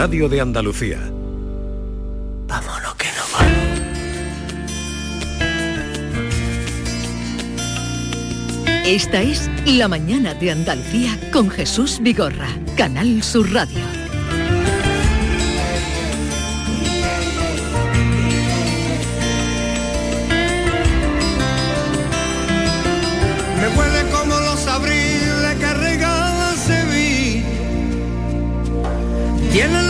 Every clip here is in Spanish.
radio de Andalucía. Vámonos que no vamos. Esta es La mañana de Andalucía con Jesús Vigorra, Canal Sur Radio. Me huele como los abriles que Sevilla. Tiene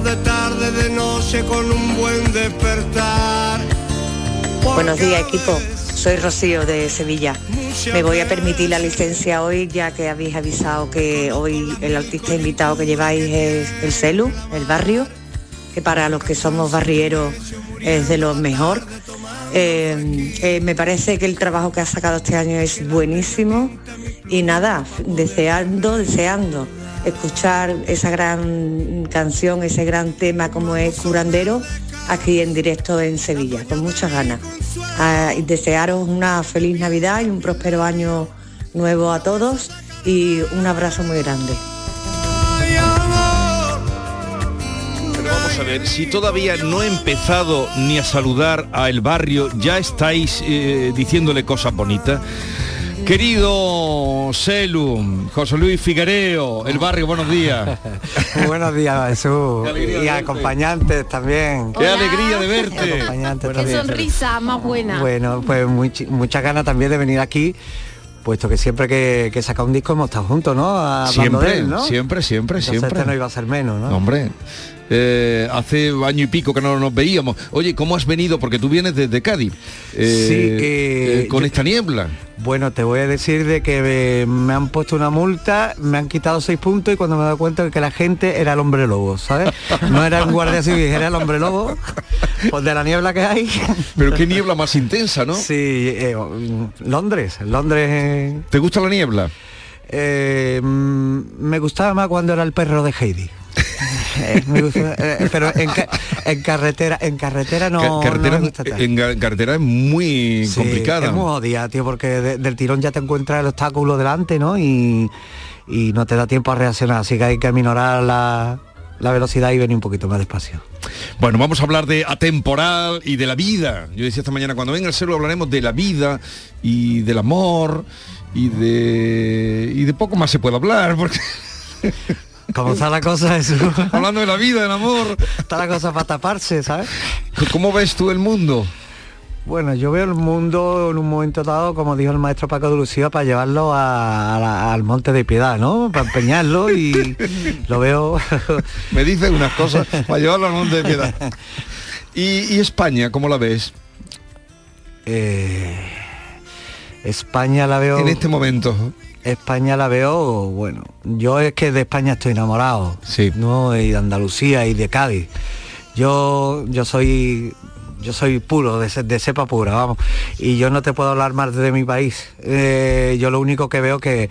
De tarde, de noche con un buen despertar. Buenos días, equipo. Soy Rocío de Sevilla. Me voy a permitir la licencia hoy, ya que habéis avisado que hoy el artista invitado que lleváis es el Celu, el barrio, que para los que somos barrieros es de lo mejor. Eh, eh, me parece que el trabajo que ha sacado este año es buenísimo y nada, deseando, deseando escuchar esa gran canción, ese gran tema como es Curandero aquí en directo en Sevilla, con muchas ganas. Ah, desearos una feliz Navidad y un próspero año nuevo a todos y un abrazo muy grande. Vamos a ver, si todavía no he empezado ni a saludar a el barrio, ya estáis eh, diciéndole cosas bonitas. Querido Celu, José Luis Figuereo, el barrio, buenos días. Muy buenos días, Jesús. Y verte. acompañantes también. Qué alegría de verte. Acompañantes Qué también. sonrisa más buena. Bueno, pues much- muchas ganas también de venir aquí, puesto que siempre que, que saca un disco hemos estado juntos, ¿no? Hablando Siempre, de él, ¿no? siempre, siempre, Entonces siempre. este no iba a ser menos, ¿no? No, Hombre, eh, hace año y pico que no nos veíamos. Oye, ¿cómo has venido? Porque tú vienes desde Cádiz. Eh, Sí, eh, con yo- esta niebla. Bueno, te voy a decir de que me han puesto una multa, me han quitado seis puntos y cuando me he dado cuenta de que la gente era el hombre lobo, ¿sabes? No era un guardia civil, era el hombre lobo, pues de la niebla que hay. Pero qué niebla más intensa, ¿no? Sí, Londres, Londres... ¿Te gusta la niebla? eh, mm, me gustaba más cuando era el perro de Heidi. Pero en, ca- en carretera en carretera no, Ca- no carretera, me gusta tanto. en carretera es muy Sí, complicada. Es muy jodida, tío, porque de- del tirón ya te encuentras el obstáculo delante, ¿no? Y, y no te da tiempo a reaccionar, así que hay que minorar la, la velocidad y venir un poquito más despacio. Bueno, vamos a hablar de atemporal y de la vida. Yo decía esta mañana, cuando venga el celo hablaremos de la vida y del amor y de y de poco más se puede hablar porque ¿Cómo está la cosa eso? hablando de la vida, del amor, está la cosa para taparse, ¿sabes? ¿cómo ves tú el mundo? Bueno, yo veo el mundo en un momento dado, como dijo el maestro Paco de Lucía, para llevarlo a- a la- al Monte de Piedad, ¿no? Para empeñarlo y lo veo... Me dice unas cosas para llevarlo al monte de piedad. ¿Y, y España, cómo la ves Eh, España la veo... en este momento? España la veo, bueno, yo es que de España estoy enamorado, Sí. ¿no? Y de Andalucía y de Cádiz. Yo, yo soy, yo soy puro, de, de cepa pura, vamos. Y yo no te puedo hablar más de mi país. Eh, yo lo único que veo que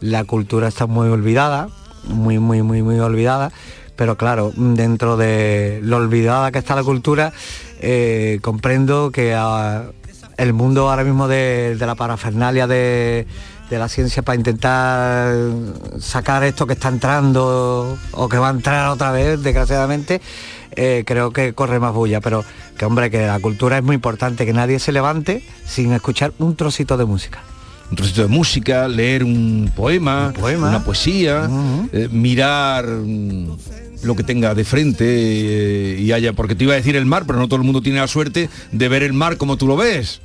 la cultura está muy olvidada, muy, muy, muy, muy olvidada. Pero claro, dentro de lo olvidada que está la cultura, eh, comprendo que ah, el mundo ahora mismo de, de la parafernalia de, de la ciencia para intentar sacar esto que está entrando o que va a entrar otra vez, desgraciadamente, eh, creo que corre más bulla. Pero que hombre, que la cultura es muy importante, que nadie se levante sin escuchar un trocito de música. un trocito de música, leer un poema, Un poema. una poesía, eh, mirar mm, lo que tenga de frente eh, y haya, porque te iba a decir el mar, pero no todo el mundo tiene la suerte de ver el mar como tú lo ves.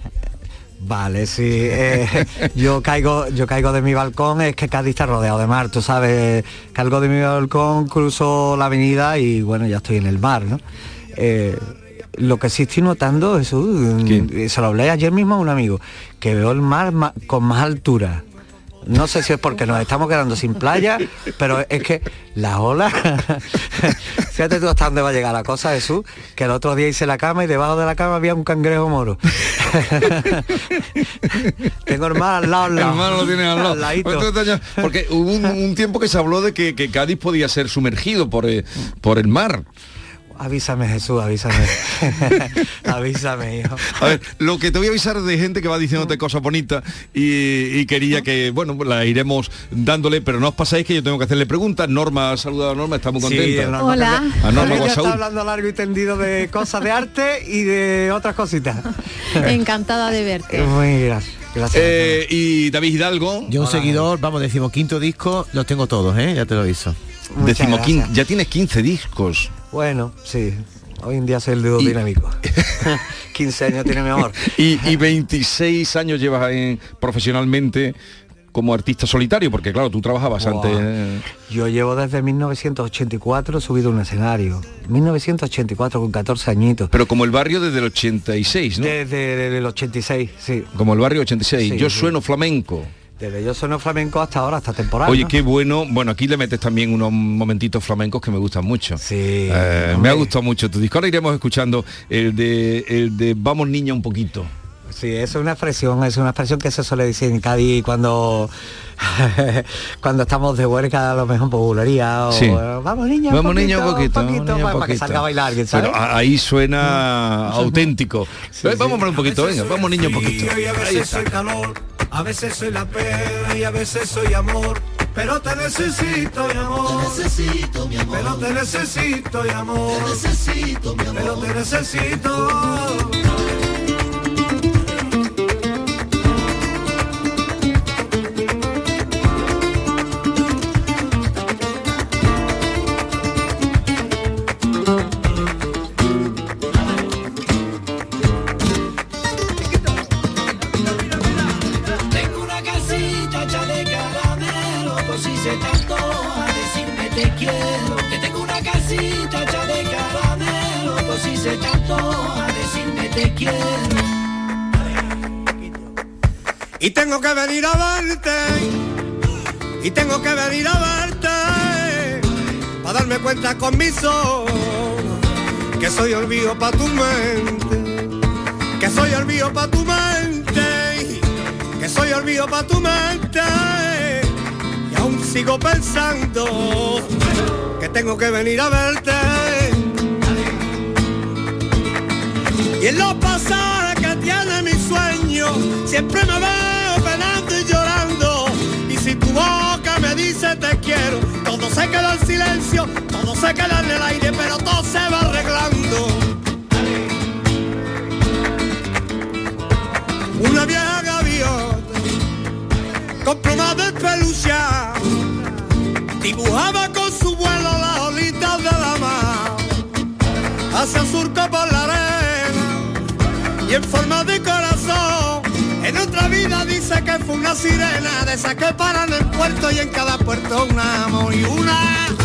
Vale, sí. eh, yo caigo, yo caigo de mi balcón, es que Cádiz está rodeado de mar, tú sabes, caigo de mi balcón, cruzo la avenida y bueno, ya estoy en el mar, ¿no? Eh, lo que sí estoy notando, ¿Qué? se lo hablé ayer mismo a un amigo, que veo el mar ma- con más altura. No sé si es porque nos estamos quedando sin playa, pero es que las olas, fíjate tú hasta dónde va a llegar la cosa, Jesús, que el otro día hice la cama y debajo de la cama había un cangrejo moro. Tengo el mar al lado, al lado. Hermano lo tienes al lado. Entonces, Toño, Porque hubo un, un tiempo que se habló de que, que Cádiz podía ser sumergido por, eh, por el mar. Avísame, Jesús, avísame. avísame, hijo. A ver, lo que te voy a avisar de gente que va diciéndote cosas bonitas y, y quería que, bueno, la iremos dándole, pero no os pasáis que yo tengo que hacerle preguntas. Norma ha saludado a Norma, está muy contenta. Norma Hola. A Norma está hablando largo y tendido de cosas de arte y de otras cositas. Encantada de verte. Muy gracias. gracias. Eh, y David Hidalgo, Yo un seguidor, vamos, decimos quinto disco, los tengo todos, ¿eh? Ya te lo hizo. Muchas decimoquin- gracias. ya tienes 15 discos. Bueno, sí. Hoy en día soy el Y- dinámico. 15 años tiene mi amor. Y, y 26 años llevas en- profesionalmente como artista solitario, porque claro, tú trabajabas Buah. antes... eh, Yo llevo desde 1984 subido a un escenario. 1984 con 14 añitos. Pero como el barrio desde el 86, ¿no? Desde el 86, sí. Como el barrio 86. Sí, Yo sí. sueno flamenco. Desde yo sueno flamenco hasta ahora, hasta temporada. Oye, ¿no? qué bueno. Bueno, aquí le metes también unos momentitos flamencos que me gustan mucho. Sí, Eh, me ha gustado mucho tu disco. Ahora iremos escuchando el de, el de Vamos Niña un poquito. Sí, es una expresión, es una expresión que se suele decir en Cádiz cuando cuando estamos de huelga a lo mejor popularía o Sí. vamos niña, Vamos un niña un poquito, para, que poquito. salga a bailar ¿sabes? Pero ahí suena auténtico. Vamos a hablar un poquito, venga, vamos niño un poquito. Y a Ahí veces está. soy calor, a veces soy la pena y a veces soy amor. Pero te necesito, mi amor. Te necesito, mi amor. Pero te necesito, mi amor. Te necesito, mi amor. Pero te necesito. Ojos. Que soy olvido para tu mente. Que soy olvido para tu mente. Que soy olvido para tu mente. Y aún sigo pensando. Que tengo que venir a verte. Y en los pasajes que tiene mi sueño, siempre me veo penando y llorando. Y si tu boca me dice te quiero, todo se queda en silencio, todo se queda en el aire, pero todo se va arreglando. Una vieja gaviota, con plumas de pelucha, dibujaba con su vuelo las olitas de la mar hacia surco por la arena y en forma de corazón. En otra vida dice que fue una sirena de esas que paran en puerto y en cada puerto un amor y una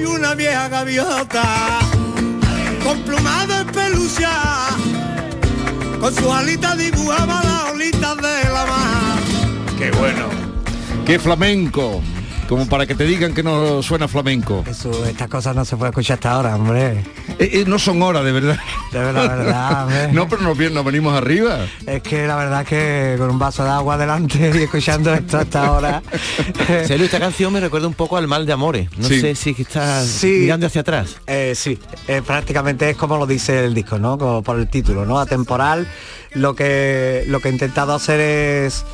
y una vieja gaviota con plumas de pelucha. Con sus alitas dibujaba las olitas de la mar. Qué bueno. Qué flamenco. Como para que te digan que no suena flamenco. Eso, estas cosas no se puede escuchar hasta ahora, hombre. Eh, eh, no son horas, de verdad. De verdad, de verdad, hombre. no, pero nos, nos venimos arriba. Es que la verdad que con un vaso de agua delante y escuchando esto hasta ahora. Celu, esta canción me recuerda un poco al mal de amores. No Sí. sé si es que estás Sí. mirando hacia atrás. Eh, sí, eh, prácticamente es como lo dice el disco, ¿no? Como por el título, ¿no? Atemporal. Lo que, lo que he intentado hacer es,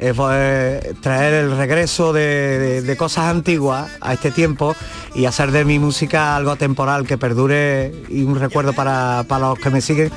es, eh, traer el regreso de, de- cosas antiguas a este tiempo y hacer de mi música algo atemporal que perdure y un recuerdo para, para los que me siguen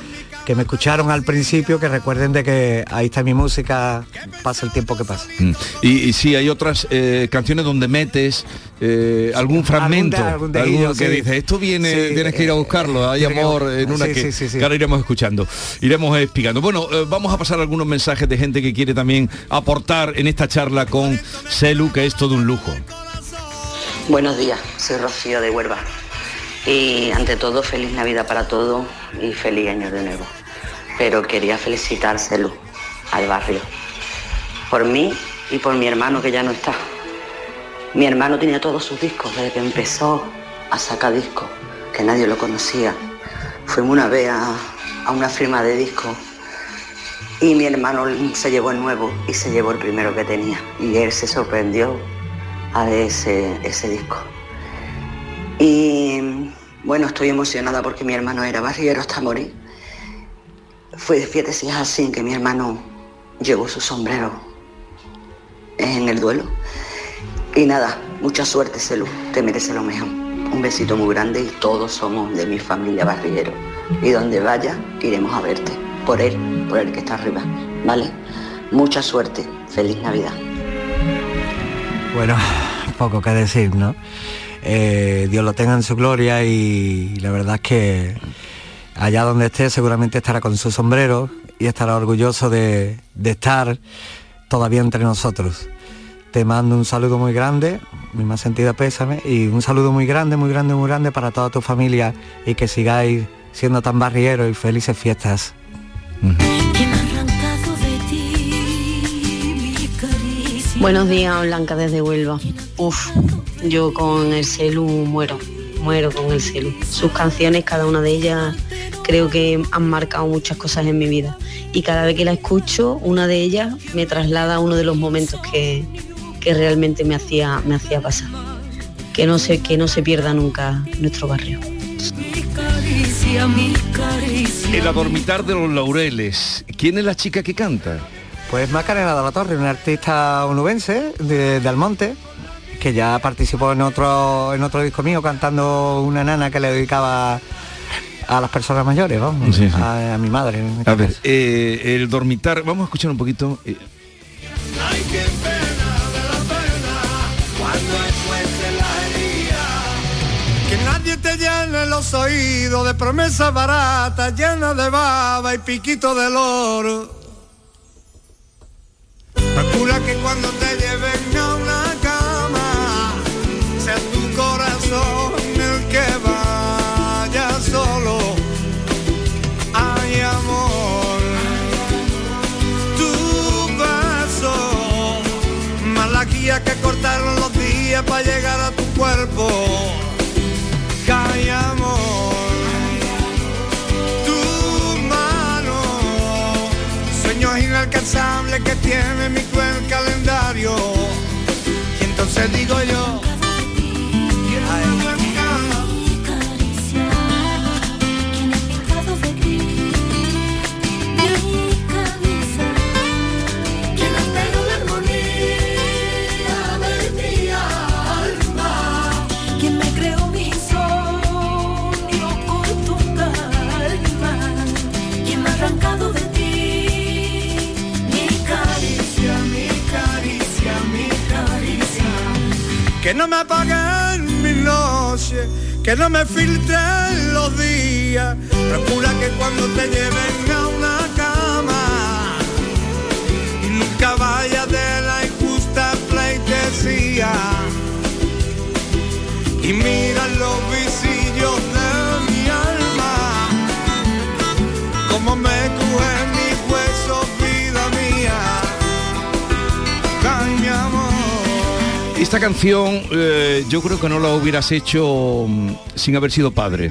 que me escucharon al principio, que recuerden de que ahí está mi música, pasa el tiempo que pasa. Mm. Y, y sí, hay otras eh, canciones donde metes eh, algún fragmento, de- algún de algún que sí. dice, esto viene, Sí, tienes que ir a eh, buscarlo, hay amor en una sí, que, sí, sí, sí. que ahora iremos escuchando, iremos explicando. Bueno, eh, vamos a pasar algunos mensajes de gente que quiere también aportar en esta charla con Celu, que es todo un lujo. Buenos días, soy Rocío de Huelva. Y ante todo, feliz Navidad para todos y feliz año de nuevo. Pero quería felicitárselo al barrio. Por mí y por mi hermano que ya no está. Mi hermano tenía todos sus discos desde que empezó a sacar discos, que nadie lo conocía. Fuimos una vez a, una firma de discos y mi hermano se llevó el nuevo y se llevó el primero que tenía. Y él se sorprendió a ese, ese disco. Y bueno, estoy emocionada porque mi hermano era barriero hasta morir. Fue, fíjate si es así que mi hermano llevó su sombrero en el duelo. Y nada, mucha suerte, Celu, te merece lo mejor. Un besito muy grande y todos somos de mi familia barriero. Y donde vaya, iremos a verte. Por él, por el que está arriba, ¿vale? Mucha suerte. Feliz Navidad. Bueno, poco que decir, ¿no? Eh, Dios lo tenga en su gloria y la verdad es que allá donde esté seguramente estará con su sombrero y estará orgulloso de, de estar todavía entre nosotros. Te mando un saludo muy grande, mi más sentida pésame, y un saludo muy grande, muy grande, muy grande para toda tu familia y que sigáis siendo tan barrieros y felices fiestas. Buenos días, Blanca desde Huelva. Uf, yo con el celu muero, muero con el celu. Sus canciones, cada una de ellas, creo que han marcado muchas cosas en mi vida. Y cada vez que la escucho, una de ellas me traslada a uno de los momentos que, que realmente me hacía, me hacía pasar. Que no, se, que no se pierda nunca nuestro barrio. El adormitar de los laureles. ¿Quién es la chica que canta? Pues Macarena de la Torre, una artista onubense de, de Almonte, que ya participó en otro, en otro disco mío cantando una nana que le dedicaba a las personas mayores, vamos, Sí, sí. A, a mi madre. este A ver, eh, el dormitar, vamos a escuchar un poquito. eh, Que nadie te llene los oídos de promesas baratas, llenas de baba y piquito de oro. Procura que cuando te lleven a que tiene mi cruel calendario. Y entonces digo yo, que no me apaguen mis noches, que no me filtren los días. Procura que cuando te lleven a una cama y nunca vaya de la injusta pleitesía. Y mira Esta canción eh, yo creo que no la hubieras hecho mm, sin haber sido padre.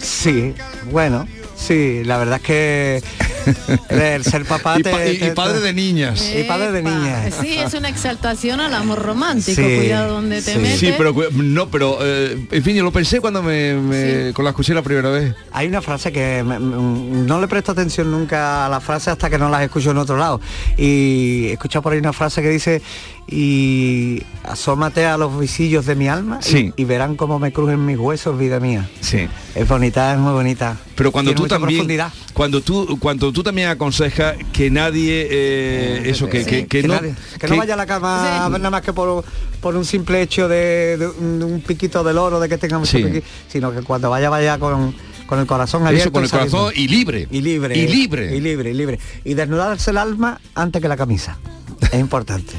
Sí, bueno, sí, la verdad es que el ser papá Y te- pa- y- padre de niñas. Y padre de niñas. Sí, es una exaltación al amor romántico. Sí, Cuidado donde te sí. metes. Sí, pero no, pero eh, en fin, yo lo pensé cuando me, me- con la escuché la primera vez. Hay una frase que me- me- no le presto atención nunca a las frases hasta que no las escucho en otro lado. Y he escuchado por ahí una frase que dice y asómate a los visillos de mi alma y- Sí. y, verán cómo me crujen mis huesos, vida mía. Sí. Es bonita, es muy bonita. Pero cuando Tiene tú mucha también, profundidad. cuando tú, cuando tú también aconsejas que nadie, eh, eso, que, que, que que, no, nadie- que no vaya a la cama nada más que por, por un simple hecho de, de un, de un piquito del oro, de que tenga mucho Sí. piqui- sino que cuando vaya, vaya con, con el corazón abierto. Eso, con el corazón y libre. Y libre. Y libre. Y libre, y libre. Y desnudarse el alma antes que la camisa. Es importante.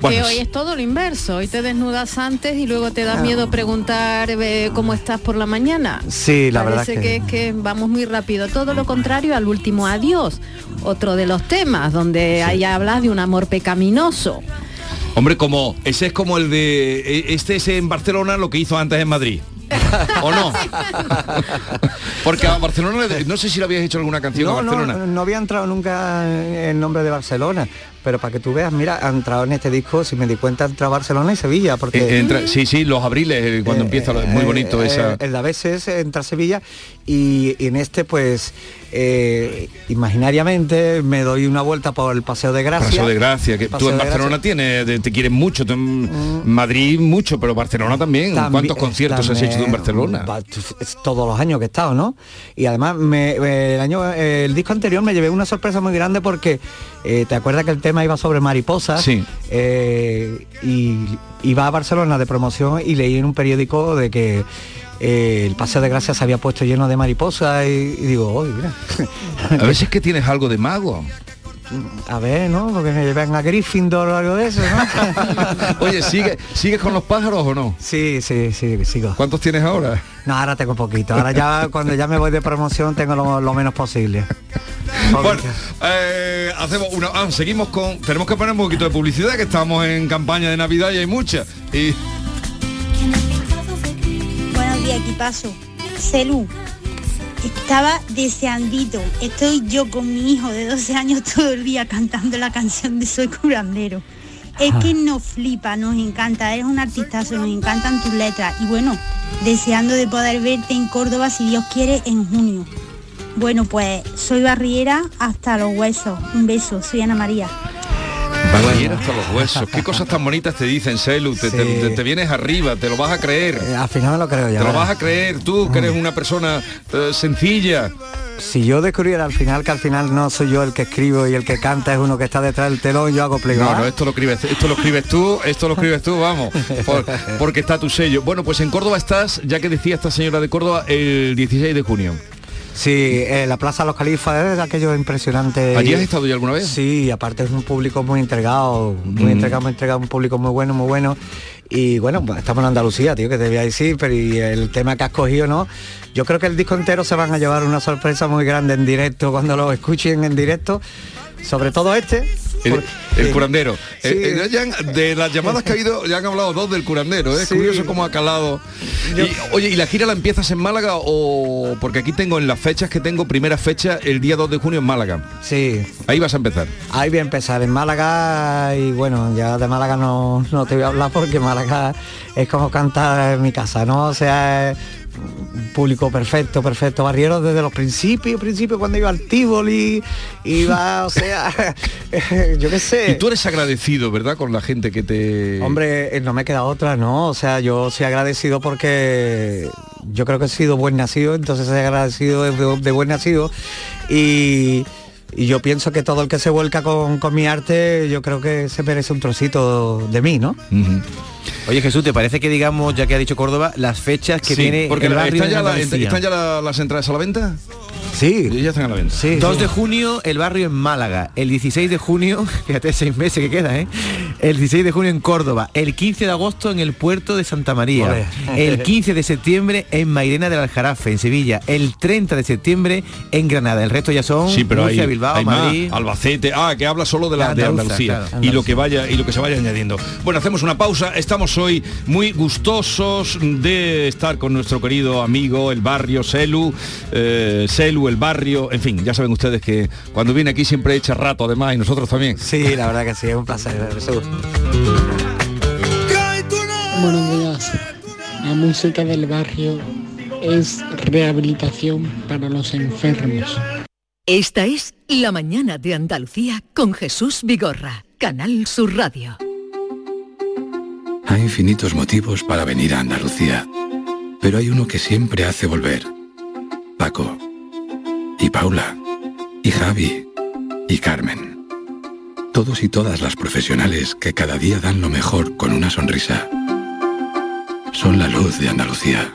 que hoy es todo lo inverso. Hoy te desnudas antes y luego te da Ah. miedo preguntar eh, cómo estás por la mañana. Sí, la verdad Parece que- que es que vamos muy rápido. Todo lo contrario al último adiós. Otro de los temas donde ahí hablas de un amor pecaminoso. Hombre, como ese es como el de e- este es en Barcelona lo que hizo antes en Madrid. ¿O no? Porque a Barcelona, no sé si le habías hecho alguna canción No, a Barcelona. no, no había entrado nunca el nombre de Barcelona, pero para que tú veas, mira, ha entrado en este disco, si me di cuenta, ha entrado Barcelona y Sevilla, porque... Eh, entra- sí, sí, los abriles, eh, cuando empieza, lo- es muy bonito Eh, esa... eh, El de a veces entra Sevilla y, y en este pues eh, imaginariamente me doy una vuelta por el Paseo de Gracia. Paseo de Gracia, que tú en Barcelona tienes, de- te quieren mucho, tú en Madrid mucho, pero Barcelona también. También- ¿Cuántos conciertos has hecho tú en Barcelona? Todos los años que he estado, ¿no? Y además me- el año eh, el disco anterior me llevé una sorpresa muy grande porque eh, te acuerdas que el tema iba sobre mariposas Sí. Eh, y iba a Barcelona de promoción y leí en un periódico de que eh, el Paseo de Gracia se había puesto lleno de mariposas y, y digo, oye, mira. A veces que tienes algo de mago. A ver, ¿no? Porque me llevan a Gryffindor o algo de eso, ¿no? Oye, ¿sigue, ¿sigues con los pájaros o no? Sí, sí, sí, sigo. ¿Cuántos tienes ahora? No, ahora tengo poquito. Ahora ya cuando ya me voy de promoción tengo lo, lo menos posible. Bueno, eh, hacemos una. ah, seguimos con. Tenemos que poner un poquito de publicidad, que estamos en campaña de Navidad y hay mucha. Y Buenos días, equipazo. Celu, estaba deseandito. Estoy yo con mi hijo de 12 años todo el día cantando la canción de Soy curandero. Es que nos flipa, nos encanta, eres un artistazo, nos encantan tus letras. Y bueno, deseando de poder verte en Córdoba, si Dios quiere, en junio. Bueno, pues soy barriera hasta los huesos. Un beso, soy Ana María. Barriera hasta los huesos. Qué cosas tan bonitas te dicen, Celu. Te, Sí. te- te vienes arriba, te lo vas a creer. Eh, al final me lo creo ya. Te lo vas a creer tú, que eres una persona eh, sencilla. Si yo descubriera al final que al final no soy yo el que escribo y el que canta es uno que está detrás del telón, yo hago playback. No, no, esto lo escribes, esto lo escribes tú, esto lo escribes tú, vamos, por- porque está tu sello. Bueno, pues en Córdoba estás, ya que decía esta señora de Córdoba, el 16 de junio. Sí, eh, la Plaza Los Califas es aquello impresionante. ¿Allí has estado ya alguna vez? Sí, aparte es un público muy entregado, muy Mm. entregado, muy entregado, un público muy bueno, muy bueno. Y bueno, pues estamos en Andalucía, tío, que te voy a decir, pero y el tema que has cogido, ¿no? Yo creo que el disco entero se van a llevar una sorpresa muy grande en directo cuando lo escuchen en directo. Sobre todo este. El, el eh, curandero. sí. Eh, eh, de las llamadas que ha habido, ya han hablado dos del curandero. ¿eh? Es Sí. curioso cómo ha calado. Y, oye, ¿y la gira la empiezas en Málaga o...? Porque aquí tengo en las fechas que tengo, primera fecha, el día 2 de junio en Málaga. Sí, Ahí vas a empezar. Ahí voy a empezar en Málaga y bueno, ya de Málaga no, no te voy a hablar porque Málaga es como cantar en mi casa, ¿no? O sea, es un público perfecto, perfecto, barriero desde los principios, principios cuando iba al Tivoli, iba, o sea, yo qué sé. Y tú eres agradecido, ¿verdad? Con la gente que te... Hombre, eh, no me queda otra, ¿no? O sea, yo soy agradecido porque yo creo que he sido buen nacido, entonces soy agradecido de, de buen nacido y, y yo pienso que todo el que se vuelca con, con mi arte, yo creo que se merece un trocito de mí, ¿no? Oye Jesús, ¿te parece que digamos, ya que ha dicho Córdoba, las fechas que Sí, tiene porque el barrio ¿están de ya, la- Andalucía? ¿están ya la- las entradas a la venta? Sí. Ya están a la venta. 2 de junio el barrio en Málaga, el 16 de junio, fíjate seis meses que queda, ¿eh? El 16 de junio en Córdoba, el 15 de agosto en el puerto de Santa María, el 15 de septiembre en Mairena del Aljarafe, en Sevilla, el 30 de septiembre en Granada. El resto ya son Sí, pero hay, Bilbao, hay más. Madrid. Albacete, ah, que habla solo de la La de Andalucía claro. y lo que vaya y lo que se vaya añadiendo. Bueno, hacemos una pausa. Estamos hoy muy gustosos de estar con nuestro querido amigo el barrio Selu, eh, Selu el barrio, en fin, ya saben ustedes que cuando viene aquí siempre echa rato además y nosotros también. Sí, la verdad que sí, es un placer. Buenos días. La música del barrio es rehabilitación para los enfermos. Esta es La mañana de Andalucía con Jesús Vigorra, Canal Sur Radio. Hay infinitos motivos para venir a Andalucía, pero hay uno que siempre hace volver. Paco, y Paula, y Javi, y Carmen. Todos y todas las profesionales que cada día dan lo mejor con una sonrisa. Son la luz de Andalucía.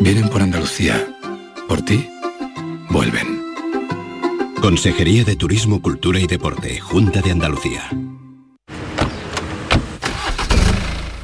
Vienen por Andalucía. Por ti, vuelven. Consejería de Turismo, Cultura y Deporte, Junta de Andalucía.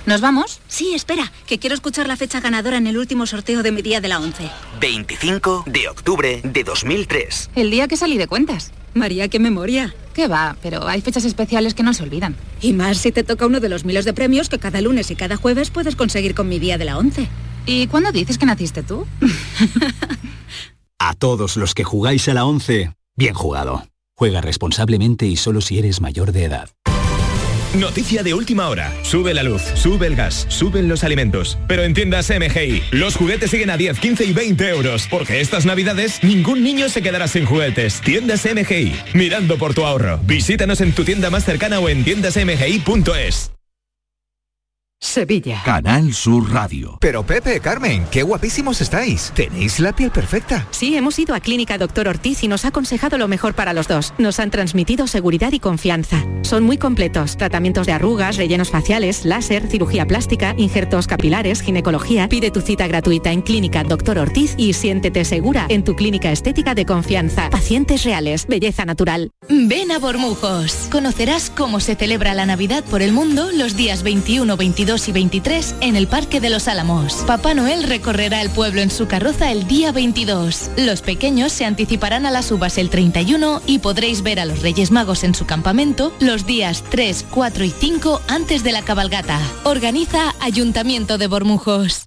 ¿Nos vamos? Sí, espera, que quiero escuchar la fecha ganadora en el último sorteo de mi día de la 11. 25 de octubre de 2003. El día que salí de cuentas. María, qué memoria. ¿Qué va? Pero hay fechas especiales que no se olvidan. Y más si te toca uno de los miles de premios que cada lunes y cada jueves puedes conseguir con mi día de la 11. ¿Y cuándo dices que naciste tú? A todos los que jugáis a la 11, bien jugado. Juega responsablemente y solo si eres mayor de edad. Noticia de última hora. Sube la luz, sube el gas, suben los alimentos. Pero en tiendas MGI, los juguetes siguen a 10, 15 y 20 euros. Porque estas navidades ningún niño se quedará sin juguetes. Tiendas MGI, mirando por tu ahorro. Visítanos en tu tienda más cercana o en tiendasmgi.es. Sevilla. Canal Sur Radio. Pero Pepe, Carmen, qué guapísimos estáis. Tenéis la piel perfecta. Sí, hemos ido a Clínica Doctor Ortiz y nos ha aconsejado lo mejor para los dos. Nos han transmitido seguridad y confianza. Son muy completos. Tratamientos de arrugas, rellenos faciales, láser, cirugía plástica, injertos capilares, ginecología. Pide tu cita gratuita en Clínica Doctor Ortiz y siéntete segura en tu clínica estética de confianza. Pacientes reales, belleza natural. Ven a Bormujos. Conocerás cómo se celebra la Navidad por el mundo los días 21, 22 y 23 en el Parque de los Álamos. Papá Noel recorrerá el pueblo en su carroza el día 22. Los pequeños se anticiparán a las uvas el 31 y podréis ver a los Reyes Magos en su campamento los días 3, 4 y 5 antes de la cabalgata. Organiza Ayuntamiento de Bormujos.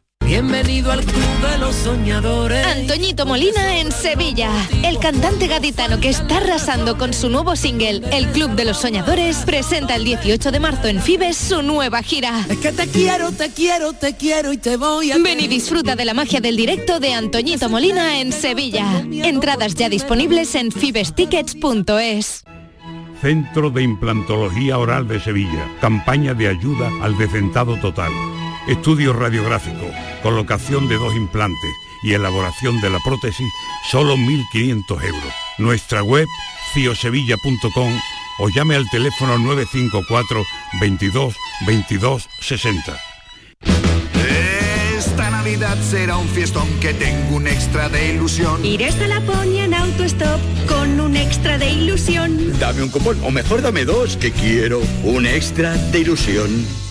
Bienvenido al Club de los Soñadores. Antoñito Molina en Sevilla. El cantante gaditano que está arrasando con su nuevo single, El Club de los Soñadores, presenta el 18 de marzo en Fibes su nueva gira. Es que te quiero, te quiero, te quiero y te voy a... Ven y disfruta de la magia del directo de Antoñito Molina en Sevilla. Entradas ya disponibles en fibestickets.es. Centro de Implantología Oral de Sevilla. Campaña de ayuda al decentado total. Estudio radiográfico, colocación de dos implantes y elaboración de la prótesis, solo 1.500 euros. Nuestra web, ciosevilla.com o llame al teléfono 954 22 22 60. Esta Navidad será un fiestón que tengo un extra de ilusión. Iré hasta Laponia en autostop con un extra de ilusión. Dame un cupón, o mejor dame dos, que quiero un extra de ilusión.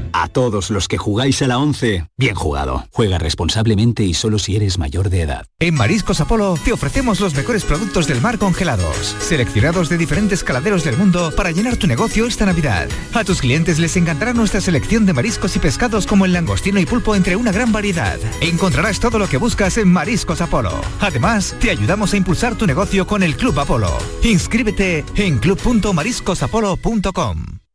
A todos los que jugáis a la 11, bien jugado. Juega responsablemente y solo si eres mayor de edad. En Mariscos Apolo te ofrecemos los mejores productos del mar congelados, seleccionados de diferentes caladeros del mundo para llenar tu negocio esta Navidad. A tus clientes les encantará nuestra selección de mariscos y pescados como el langostino y pulpo entre una gran variedad. Encontrarás todo lo que buscas en Mariscos Apolo. Además, te ayudamos a impulsar tu negocio con el Club Apolo. Inscríbete en club.mariscosapolo.com.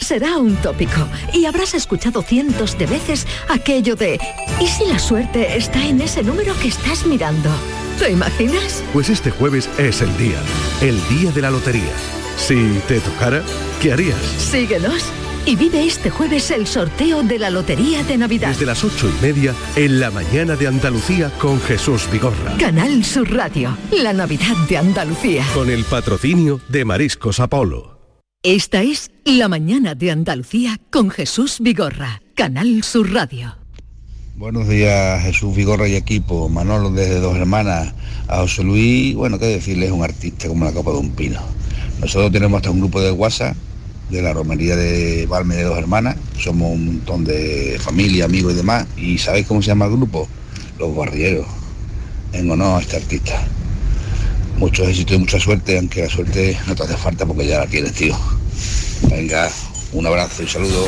Será un tópico y habrás escuchado cientos de veces aquello de ¿y si la suerte está en ese número que estás mirando? ¿Te imaginas? Pues este jueves es el día, el día de la lotería. Si te tocara, ¿qué harías? Síguenos y vive este jueves el sorteo de la Lotería de Navidad. Desde las ocho y media en la mañana de Andalucía con Jesús Vigorra. Canal Sur Radio, la Navidad de Andalucía. Con el patrocinio de Mariscos Apolo. Esta es La Mañana de Andalucía con Jesús Vigorra, Canal Sur Radio. Buenos días, Jesús Vigorra y equipo. Manolo desde Dos Hermanas. A José Luis, bueno, qué decirle, es un artista como la copa de un pino. Nosotros tenemos hasta un grupo de WhatsApp de la romería de Valme de Dos Hermanas. Somos un montón de familia, amigos y demás. ¿Y sabéis cómo se llama el grupo? Los Barrieros. En honor a este artista. Mucho éxito y mucha suerte, aunque la suerte no te hace falta porque ya la tienes, tío. Venga, un abrazo y saludo.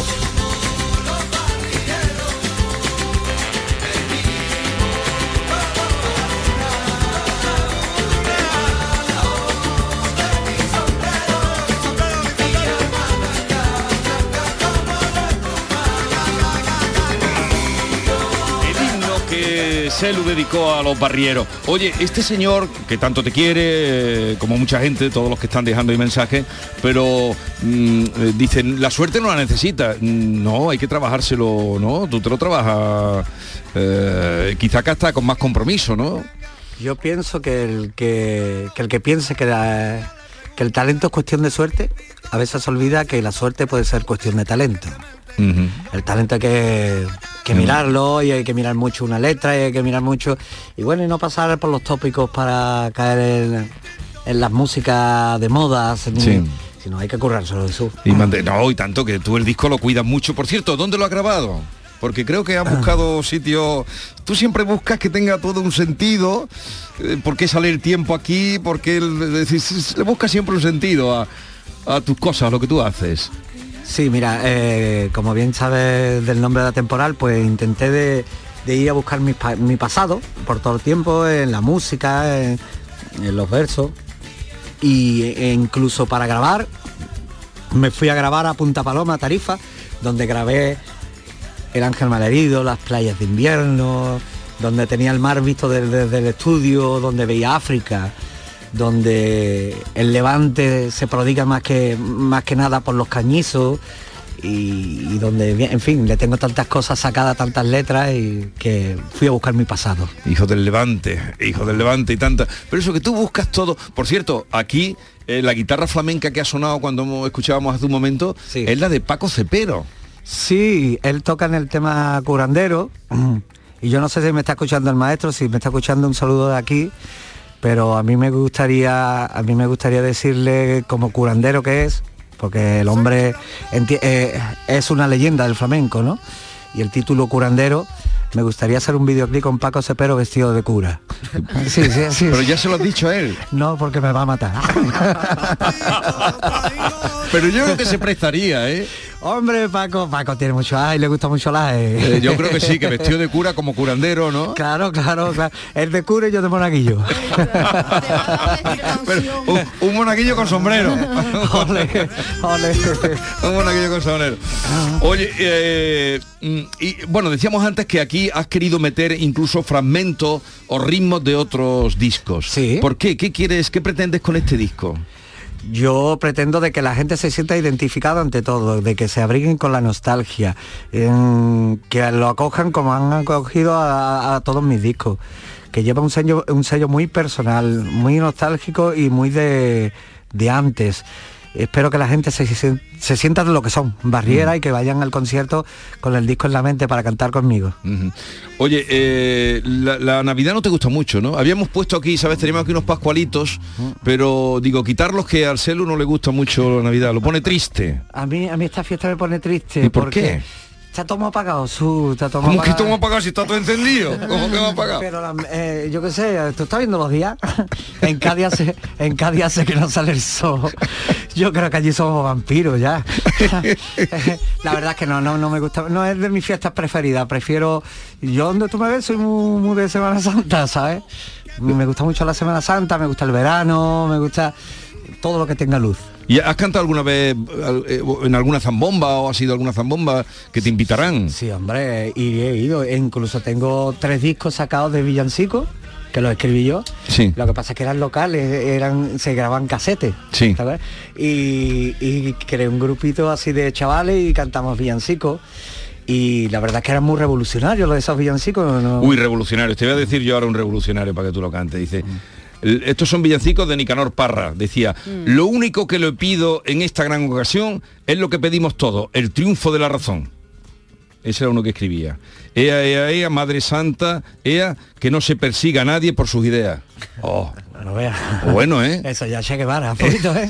Lo dedicó a los barrieros. Oye, este señor que tanto te quiere, eh, como mucha gente, todos los que están dejando ahí mensajes, pero mm, eh, dicen, la suerte no la necesita. Mm, No, hay que trabajárselo, ¿no? Tú te lo trabajas, eh, quizá acá está con más compromiso, ¿no? Yo pienso que el que, que el que piense que el talento es cuestión de suerte, a veces se olvida que la suerte puede ser cuestión de talento. El talento hay que, que mirarlo y hay que mirar mucho una letra y hay que mirar mucho. Y bueno, y no pasar por los tópicos para caer en, en las músicas de moda, ni- Sí. sino hay que currárselo Jesús. Y mande- no, y tanto que tú el disco lo cuidas mucho. Por cierto, ¿dónde lo has grabado? Porque creo que has buscado sitios... Tú siempre buscas que tenga todo un sentido. eh, ¿Por qué sale el tiempo aquí? Porque le buscas siempre un sentido a, a tus cosas, a lo que tú haces. Sí, mira, eh, como bien sabes del nombre de la temporal, pues intenté de, ir a buscar mi, pa- mi pasado por todo el tiempo, en la música, en, los versos. Y, e incluso para grabar, me fui a grabar a Punta Paloma, Tarifa, donde grabé El Ángel Malherido, las playas de invierno, donde tenía el mar visto desde el estudio, donde veía África, donde el levante se prodiga más que, más que nada por los cañizos y, y donde, en fin, le tengo tantas cosas sacadas, tantas letras y que fui a buscar mi pasado. Hijo del Levante, hijo del Levante y tanta. Pero eso que tú buscas todo. Por cierto, aquí eh, la guitarra flamenca que ha sonado cuando escuchábamos hace un momento es la de Paco Cepero. Sí, él toca en el tema curandero y yo no sé si me está escuchando el maestro, si me está escuchando un saludo de aquí, pero a mí me gustaría, a mí me gustaría decirle como curandero que es, porque el hombre eh, es una leyenda del flamenco, ¿no? Y el título curandero, me gustaría hacer un videoclip con Paco Cepero vestido de cura. Sí, sí, sí. Pero ya se lo has dicho a él. No, porque me va a matar. Pero yo creo que se prestaría, ¿eh? Hombre, Paco, Paco tiene mucho ay, le gusta mucho la Eh, yo creo que sí, que vestido de cura como curandero, ¿no? Claro, claro, claro. El de cura y yo de monaguillo. un, un monaguillo con sombrero. Ole, ole. un monaguillo con sombrero. Oye, eh, mm, y bueno, decíamos antes que aquí has querido meter incluso fragmentos o ritmos de otros discos. Sí. ¿Por qué? ¿Qué quieres? ¿Qué pretendes con este disco? Yo pretendo de que la gente se sienta identificada ante todo, de que se abriguen con la nostalgia, que lo acojan como han acogido a, a todos mis discos, que lleva un sello, un sello muy personal, muy nostálgico y muy de, de antes. Espero que la gente se, se, se sienta de lo que son, barriera, y que vayan al concierto con el disco en la mente para cantar conmigo. Oye, eh, la, la Navidad no te gusta mucho, ¿no? Habíamos puesto aquí, ¿sabes? Teníamos aquí unos pascualitos, pero digo, quitarlos que al celu no le gusta mucho la Navidad, lo pone triste. A mí, a mí esta fiesta me pone triste. ¿Y por porque qué? Está todo apagado, su, está todo ¿Cómo que apagado. tú me has pagado si está todo encendido? ¿Cómo que? Pero la- eh, yo qué sé, tú estás viendo los días. en Cádiz hace, en Cádiz hace que no sale el sol. Yo creo que allí somos vampiros ya. la verdad es que no, no, no me gusta, no es de mis fiestas preferidas. Prefiero, yo donde tú me ves soy muy, muy de Semana Santa, ¿sabes? Me gusta mucho la Semana Santa, me gusta el verano, me gusta todo lo que tenga luz. ¿Y has cantado alguna vez eh, en alguna zambomba o ha sido alguna zambomba que te invitarán? Sí, hombre, y he ido. E incluso tengo tres discos sacados de villancicos, que los escribí yo. Sí. Lo que pasa es que eran locales, eran, se graban casetes. Sí. ¿sabes? Y, y creé un grupito así de chavales y cantamos villancicos. Y la verdad es que eran muy revolucionarios los de esos villancicos. ¿no? Uy, revolucionario. Te voy a decir yo ahora un revolucionario para que tú lo cantes. Dice, "El- estos son villancicos de Nicanor Parra. Decía, lo único que le pido en esta gran ocasión es lo que pedimos todos, el triunfo de la razón. Ese era uno que escribía. Ea, ea, ea, Madre Santa, ea, que no se persiga a nadie por sus ideas. Oh, No veas. bueno, ¿eh? Eso ya Che Guevara, un poquito, ¿eh?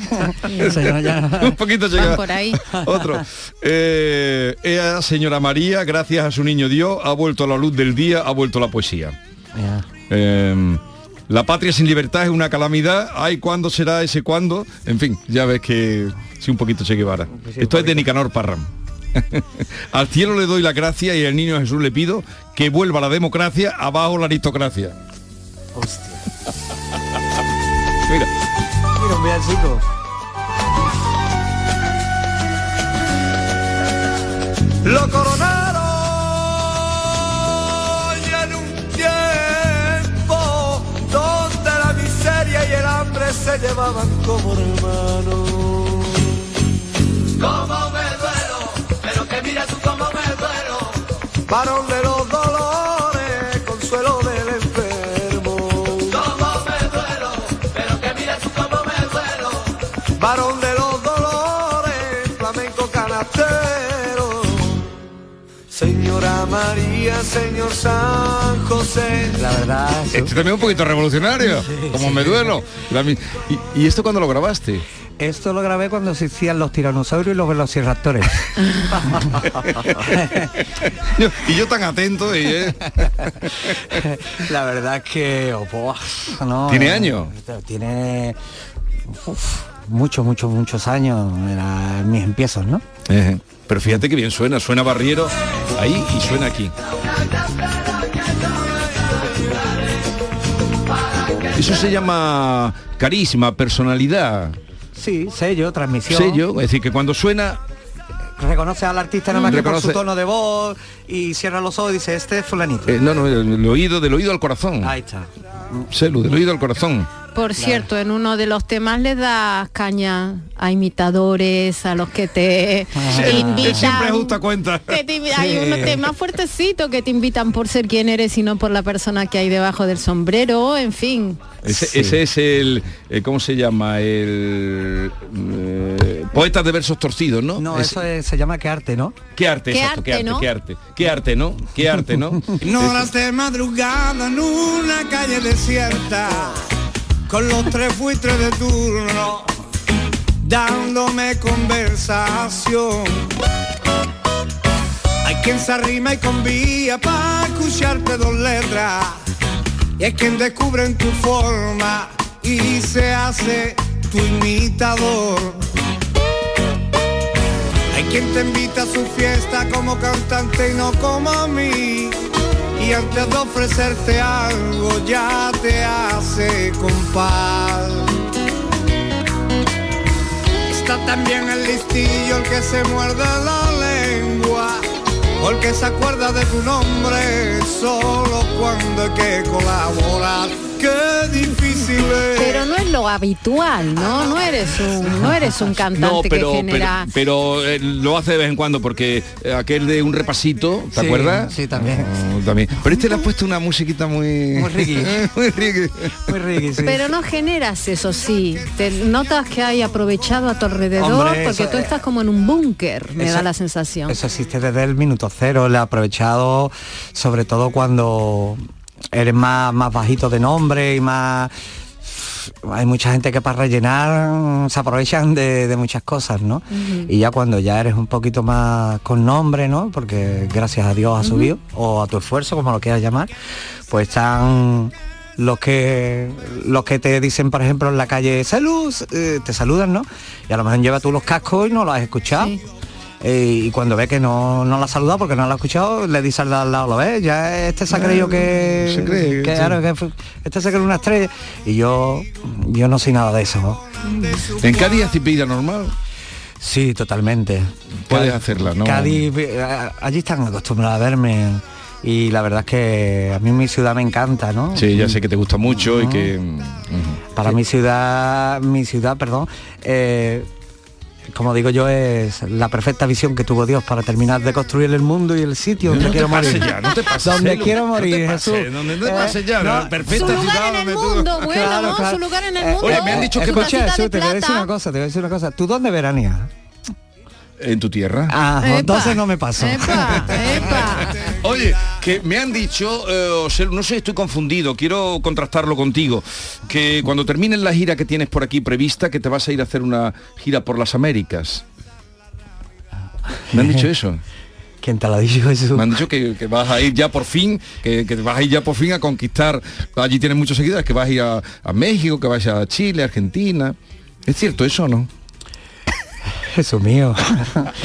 Eso ya- ya- un poquito por ahí. Otro. Eh, ea, señora María, gracias a su niño Dios, ha vuelto a la luz del día, ha vuelto la poesía. Eh, la patria sin libertad es una calamidad. Ay, ¿cuándo será ese cuándo? En fin, ya ves que sí un poquito Che Guevara. Esto es de Nicanor Parram. al cielo le doy la gracia y al niño Jesús le pido que vuelva la democracia, abajo la aristocracia. Hostia. Mira. Mira, un villancico. Lo se llevaban como hermanos. Como me duelo, pero que mira tú cómo me duelo. Varón de los dolores, Señora María, señor San José. La verdad, Este también es un poquito revolucionario, como me duelo. ¿Y, y esto cuándo lo grabaste? Esto lo grabé cuando se hacían los tiranosaurios y los velociraptores. y yo tan atento y, eh. La verdad es que oh, no, ¿Tiene eh, años? Tiene muchos, muchos, muchos años. Era mis empiezos, ¿no? Ejé. Pero fíjate que bien suena, suena barriero ahí y suena aquí. Eso se llama carisma, personalidad, Sí, sello, transmisión. sello, es decir, que cuando suena, Reconoce al artista nada más que por Reconoce- su tono de voz y cierra los ojos y dice, este es fulanito. eh, no, no, el oído, del oído al corazón. Ahí está. Celu, del oído al corazón. Por cierto, en uno de los temas le das caña a imitadores, a los que te invitan. Siempre justa cuenta. que te invi- Hay Sí. unos temas fuertecitos que te invitan por ser quien eres y no por la persona que hay debajo del sombrero, en fin. Ese, ese es el, eh, ¿cómo se llama? El eh, poetas de versos torcidos, ¿no? No, Es- eso es- se llama que arte, ¿no? Qué arte, Qué exacto, qué arte, arte, ¿no? qué arte, qué arte, ¿no? Qué arte, ¿no? Horas de madrugada en una calle desierta, con los tres buitres de turno, dándome conversación. Hay quien se arrima y convía para escucharte dos letras, y es quien descubre en tu forma y se hace tu imitador. Hay quien te invita a su fiesta como cantante y no como a mí. Y antes de ofrecerte algo ya te hace compás. Está también el listillo, el que se muerde la lengua. O el que se acuerda de tu nombre solo cuando hay que colaborar. Qué difícil es. Pero no es lo habitual, ¿no? No eres un, no eres un cantante No, pero, que genera. pero, pero, eh, lo hace de vez en cuando porque eh, aquel de un repasito, ¿te Sí, acuerdas? sí, también. Oh, también. Pero este le ha puesto una musiquita muy... Muy riqui. muy riqui. Muy riqui, sí. Pero no generas eso sí, te notas que hay aprovechado a tu alrededor Hombre, porque eso tú es- estás como en un búnker, me Eso- da la sensación. Eso existe desde el minuto cero, le he aprovechado sobre todo cuando eres más, más bajito de nombre y más... Hay mucha gente que para rellenar se aprovechan de, de muchas cosas, ¿no? Y ya cuando ya eres un poquito más con nombre, ¿no? Porque gracias a Dios ha subido, o a tu esfuerzo, como lo quieras llamar, pues están los que los que te dicen, por ejemplo, en la calle, salud, eh, te saludan, ¿no? Y a lo mejor lleva tú los cascos y no lo has escuchado. Eh, y cuando ve que no, no la ha saludado porque no la ha escuchado, le dice al de al lado, lo ves, ya este se ha creído que, Se cree, que, sí. claro, que este se cree una estrella. Y yo, yo no soy nada de eso. ¿no? ¿En Cádiz haces vida normal? Sí, totalmente. Puedes Cádiz- hacerla, ¿no? Cádiz, eh, allí están acostumbrados a verme y la verdad es que a mí mi ciudad me encanta, ¿no? Sí, ya sé que te gusta mucho y que... Para mi ciudad, mi ciudad, perdón, eh, como digo yo, es la perfecta visión que tuvo Dios para terminar de construir el mundo y el sitio donde No quiero morir. ya, no te pases, Donde Celu, quiero morir, Jesús. donde no te pases ya, la perfecta Su lugar en el mundo, bueno, Claro, ¿no? claro. Su lugar en el mundo. Oye, me han dicho que- Escucha, Jesús, te voy a decir una cosa, te voy a decir una cosa. ¿Tú dónde veranías? En tu tierra. Ah, Epa. entonces no me paso. Epa, epa. Oye, que me han dicho, eh, no sé, estoy confundido, quiero contrastarlo contigo, que cuando termines la gira que tienes por aquí prevista, que te vas a ir a hacer una gira por las Américas. Me han dicho eso. ¿Quién te lo ha dicho Jesús? Me han dicho que, que vas a ir ya por fin, que, que vas a ir ya por fin a conquistar, allí tienes muchos seguidores, que vas a ir a, a México, que vas a Chile, Argentina. ¿Es cierto eso o no? Jesús mío.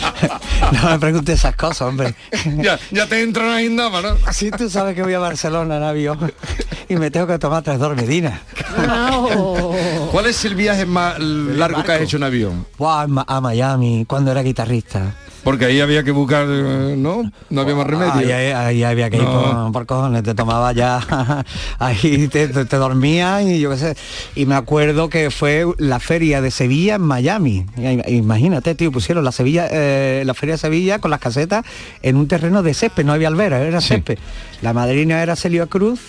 no me preguntes esas cosas, hombre. ya, ya te entran ahí en dama, ¿no? Si tú sabes que voy a Barcelona en avión y me tengo que tomar tres dormidinas. ¿Cuál es el viaje más largo que has hecho en avión? Ma- a Miami, cuando era guitarrista. Porque ahí había que buscar, eh, ¿no? No había más remedio. Ahí, ahí- ahí había que ir No. por, por cojones, te tomaba ya, ahí te, te, te dormía y yo qué sé. Y me acuerdo que fue la feria de Sevilla en Miami. Imagínate, tío, pusieron la Sevilla, eh, la feria de Sevilla con las casetas en un terreno de césped, no había albera, era césped. La madrina era Celia Cruz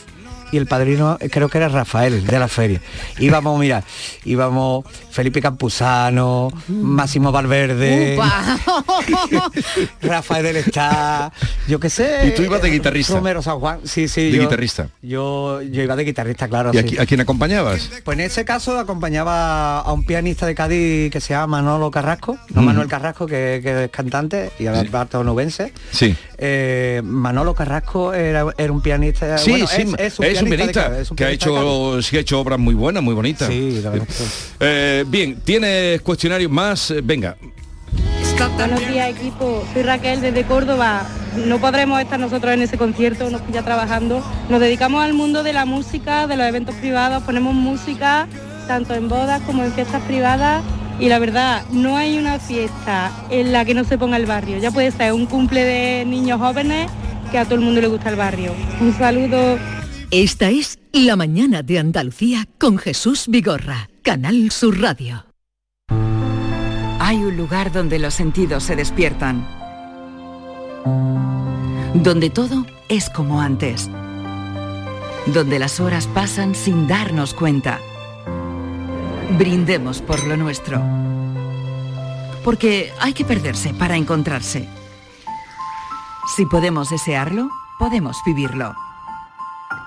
y el padrino eh, creo que era Rafael de la feria. Íbamos, mira, íbamos Felipe Campuzano, Máximo Valverde. Rafael del Estado, yo qué sé. ¿Y tú ibas de guitarrista? Romero San Juan, sí, sí. De yo- guitarrista. Yo, yo iba de guitarrista, claro. ¿Y a, sí. a quién acompañabas? Pues en ese caso acompañaba a un pianista de Cádiz que se llama Manolo Carrasco, no Mm. Manuel Carrasco, que, que es cantante y aparte onubense. Sí. Eh, Manolo Carrasco era, era un pianista. Sí, bueno, sí, es, es, un pianista es un que ha pianista de Cádiz. hecho, sí ha hecho obras muy buenas, muy bonitas. Sí, la verdad. Eh, bien, tienes cuestionarios más, Eh, venga. Buenos días equipo, soy Raquel desde Córdoba. No podremos estar nosotros en ese concierto, nos pilla trabajando. Nos dedicamos al mundo de la música, de los eventos privados, ponemos música tanto en bodas como en fiestas privadas y la verdad, no hay una fiesta en la que no se ponga el barrio. Ya puede ser un cumple de niños jóvenes que a todo el mundo le gusta el barrio. Un saludo. Esta es La mañana de Andalucía con Jesús Vigorra, Canal Sur Radio. Hay un lugar donde los sentidos se despiertan. Donde todo es como antes. Donde las horas pasan sin darnos cuenta. Brindemos por lo nuestro. Porque hay que perderse para encontrarse. Si podemos desearlo, podemos vivirlo.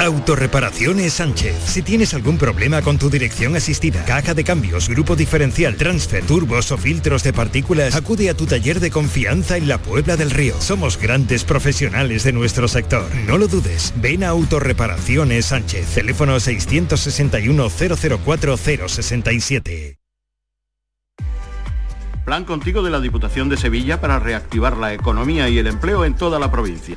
Autorreparaciones Sánchez. Si tienes algún problema con tu dirección asistida, caja de cambios, grupo diferencial, transfer, turbos o filtros de partículas, acude a tu taller de confianza en la Puebla del Río. Somos grandes profesionales de nuestro sector. No lo dudes. Ven a Autorreparaciones Sánchez. Teléfono 661 004 067. Plan contigo de la Diputación de Sevilla para reactivar la economía y el empleo en toda la provincia.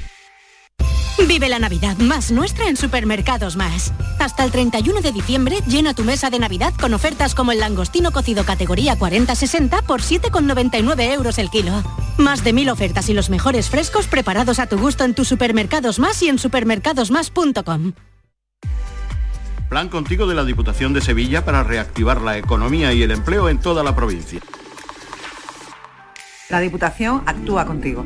Vive la Navidad más nuestra en Supermercados Más. Hasta el 31 de diciembre llena tu mesa de Navidad con ofertas como el langostino cocido categoría 40-60 por 7,99 euros el kilo. Más de mil ofertas y los mejores frescos preparados a tu gusto en tus Supermercados Más y en supermercadosmás.com. Plan contigo de la Diputación de Sevilla para reactivar la economía y el empleo en toda la provincia. La Diputación actúa contigo.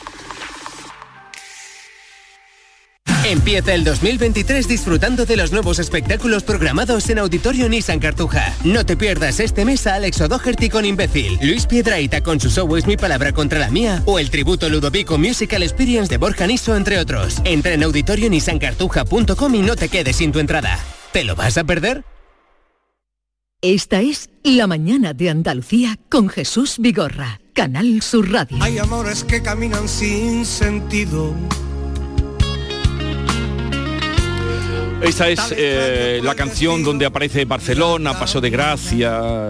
Empieza el 2023 disfrutando de los nuevos espectáculos programados en Auditorio Nissan Cartuja. No te pierdas este mes a Alex O'Doherty con Imbécil, Luis Piedraita con su show Es mi palabra contra la mía o el tributo Ludovico Musical Experience de Borja Niso, entre otros. Entra en auditorionissancartuja.com y no te quedes sin tu entrada. ¿Te lo vas a perder? Esta es La Mañana de Andalucía con Jesús Vigorra, Canal Sur Radio. Hay amores que caminan sin sentido. Esta es eh, la canción donde aparece Barcelona, Paso de Gracia. eh,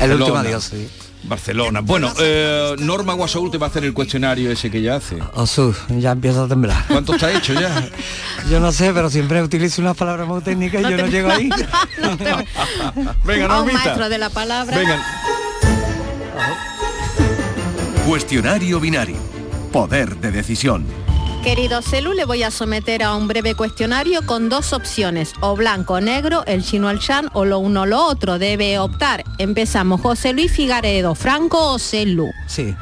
El último Barcelona. adiós, sí. Barcelona. Bueno, eh, Norma Guasaúl te va a hacer el cuestionario ese que ya hace. Osu, ya empiezo a temblar. ¿Cuánto está hecho ya? Yo no sé, pero siempre utilizo unas palabras muy técnicas y yo no llego ahí. Venga, A un Normita. maestro de la palabra. Venga. Cuestionario binario. Poder de decisión. Querido Celu, le voy a someter a un breve cuestionario con dos opciones, o blanco o negro, el chino al chan, o lo uno o lo otro. Debe optar. Empezamos, José Luis Figaredo, Franco o Celu. Sí.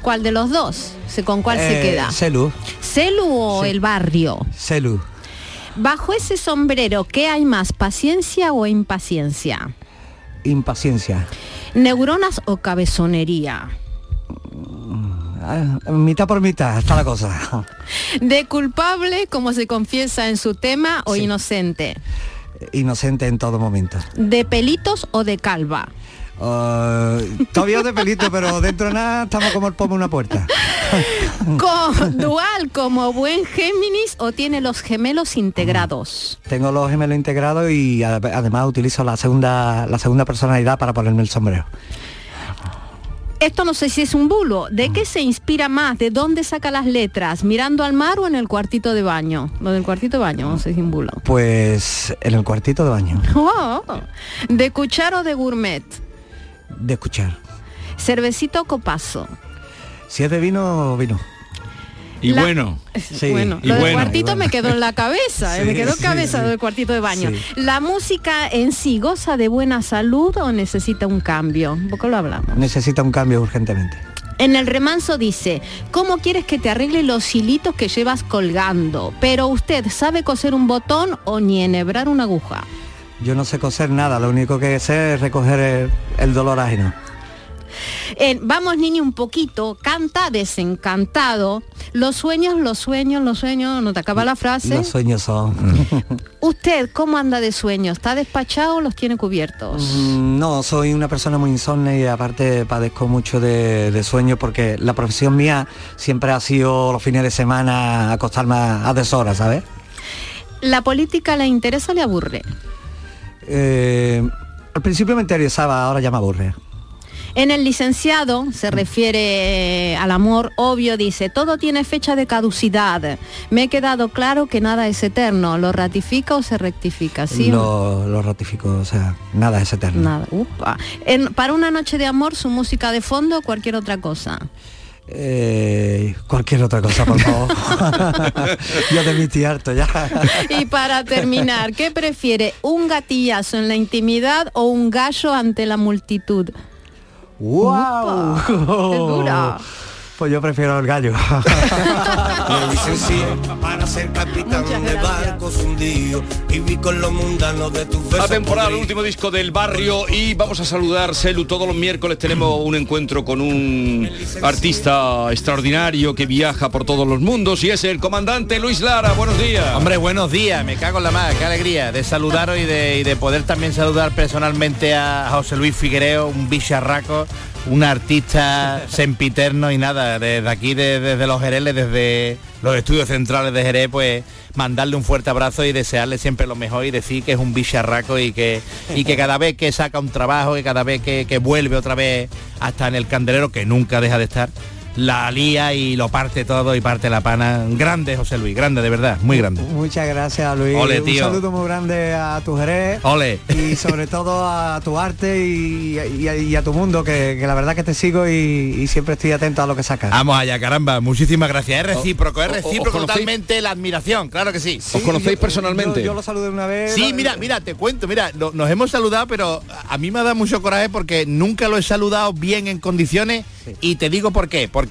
¿Cuál de los dos? ¿Se- ¿Con cuál se Eh, queda? Celu. ¿Celu o el barrio? Celu. Bajo ese sombrero, ¿qué hay más, paciencia o impaciencia? Impaciencia. ¿Neuronas o cabezonería? Ah, mitad por mitad está la cosa. ¿De culpable, como se confiesa en su tema, o inocente? Inocente en todo momento. ¿De pelitos o de calva? Ah, todavía de pelito, pero dentro de nada estamos como el pomo en una puerta. ¿Con dual como buen Géminis o tiene los gemelos integrados? Tengo los gemelos integrados y además utilizo la segunda la segunda personalidad para ponerme el sombrero. Esto no sé si es un bulo. ¿De qué se inspira más? ¿De dónde saca las letras? ¿Mirando al mar o en el cuartito de baño? Lo del cuartito de baño, no sé si es un bulo. Pues en el cuartito de baño. Oh, ¿De cuchara o de gourmet? De escuchar. ¿Cervecito o copazo? Si es de vino, vino. Y La- bueno. Sí. bueno, Y lo del bueno, cuartito bueno. me quedó en la cabeza, eh, me Sí, quedó sí, cabeza sí. del cuartito de baño. Sí. ¿La música en sí goza de buena salud o necesita un cambio? Un poco lo hablamos. Necesita un cambio urgentemente. En el remanso dice, ¿cómo quieres que te arregle los hilitos que llevas colgando? Pero usted sabe coser un botón o ni enhebrar una aguja. Yo no sé coser nada, lo único que sé es recoger el, el dolor ajeno. En Vamos niño un poquito, canta desencantado. Los sueños, los sueños, los sueños, no te acaba la frase. Los sueños son. ¿Usted cómo anda de sueños? ¿Está despachado o los tiene cubiertos? Mm, No, soy una persona muy insomne y aparte padezco mucho de, de sueño porque la profesión mía siempre ha sido los fines de semana acostarme a, a deshora, ¿sabes? ¿La política le interesa o le aburre? Eh, al principio me interesaba, ahora ya me aburre. En el licenciado se refiere al amor obvio, dice, todo tiene fecha de caducidad. Me he quedado claro que nada es eterno. ¿Lo ratifica o se rectifica? ¿Sí lo, lo ratifico, o sea, nada es eterno. Nada. Upa. En- para una noche de amor, su música de fondo o cualquier otra cosa. Eh, cualquier otra cosa, por favor. Yo de mi harto ya. Y para terminar, ¿qué prefiere? ¿Un gatillazo en la intimidad o un gallo ante la multitud? ¡Wow! ¡Qué dura! Pues yo prefiero el gallo. Me para ser capitán de barcos hundidos y vi con los mundanos de tus La temporada, el último disco del barrio y vamos a saludar, Selu, todos los miércoles tenemos un encuentro con un artista extraordinario que viaja por todos los mundos y es el comandante Luis Lara. Buenos días. Hombre, buenos días, me cago en la más, qué alegría de saludaros y de, y de poder también saludar personalmente a José Luis Figuereo, un bicharraco, un artista sempiterno y nada, desde aquí, de- desde los Jereles, desde los estudios centrales de Jerez, pues mandarle un fuerte abrazo y desearle siempre lo mejor y decir que es un bicharraco y que, y que cada vez que saca un trabajo y cada vez que, que vuelve otra vez hasta en el candelero, que nunca deja de estar, la lía y lo parte todo y parte la pana. Grande, José Luis, grande, de verdad, muy grande. Muchas gracias Luis. Ole, Un tío. saludo muy grande a tu Jerez. Ole. Y sobre todo a tu arte y, y a, y a tu mundo, que, que la verdad que te sigo y, y siempre estoy atento a lo que sacas. Vamos allá, caramba, muchísimas gracias. Es recíproco, es recíproco totalmente la admiración, claro que sí. ¿Os conocéis personalmente? Yo, yo lo saludé una vez. Sí, mira, mira, te cuento, mira, no- nos hemos saludado, pero a mí me da mucho coraje porque nunca lo he saludado bien en condiciones y te digo por qué, porque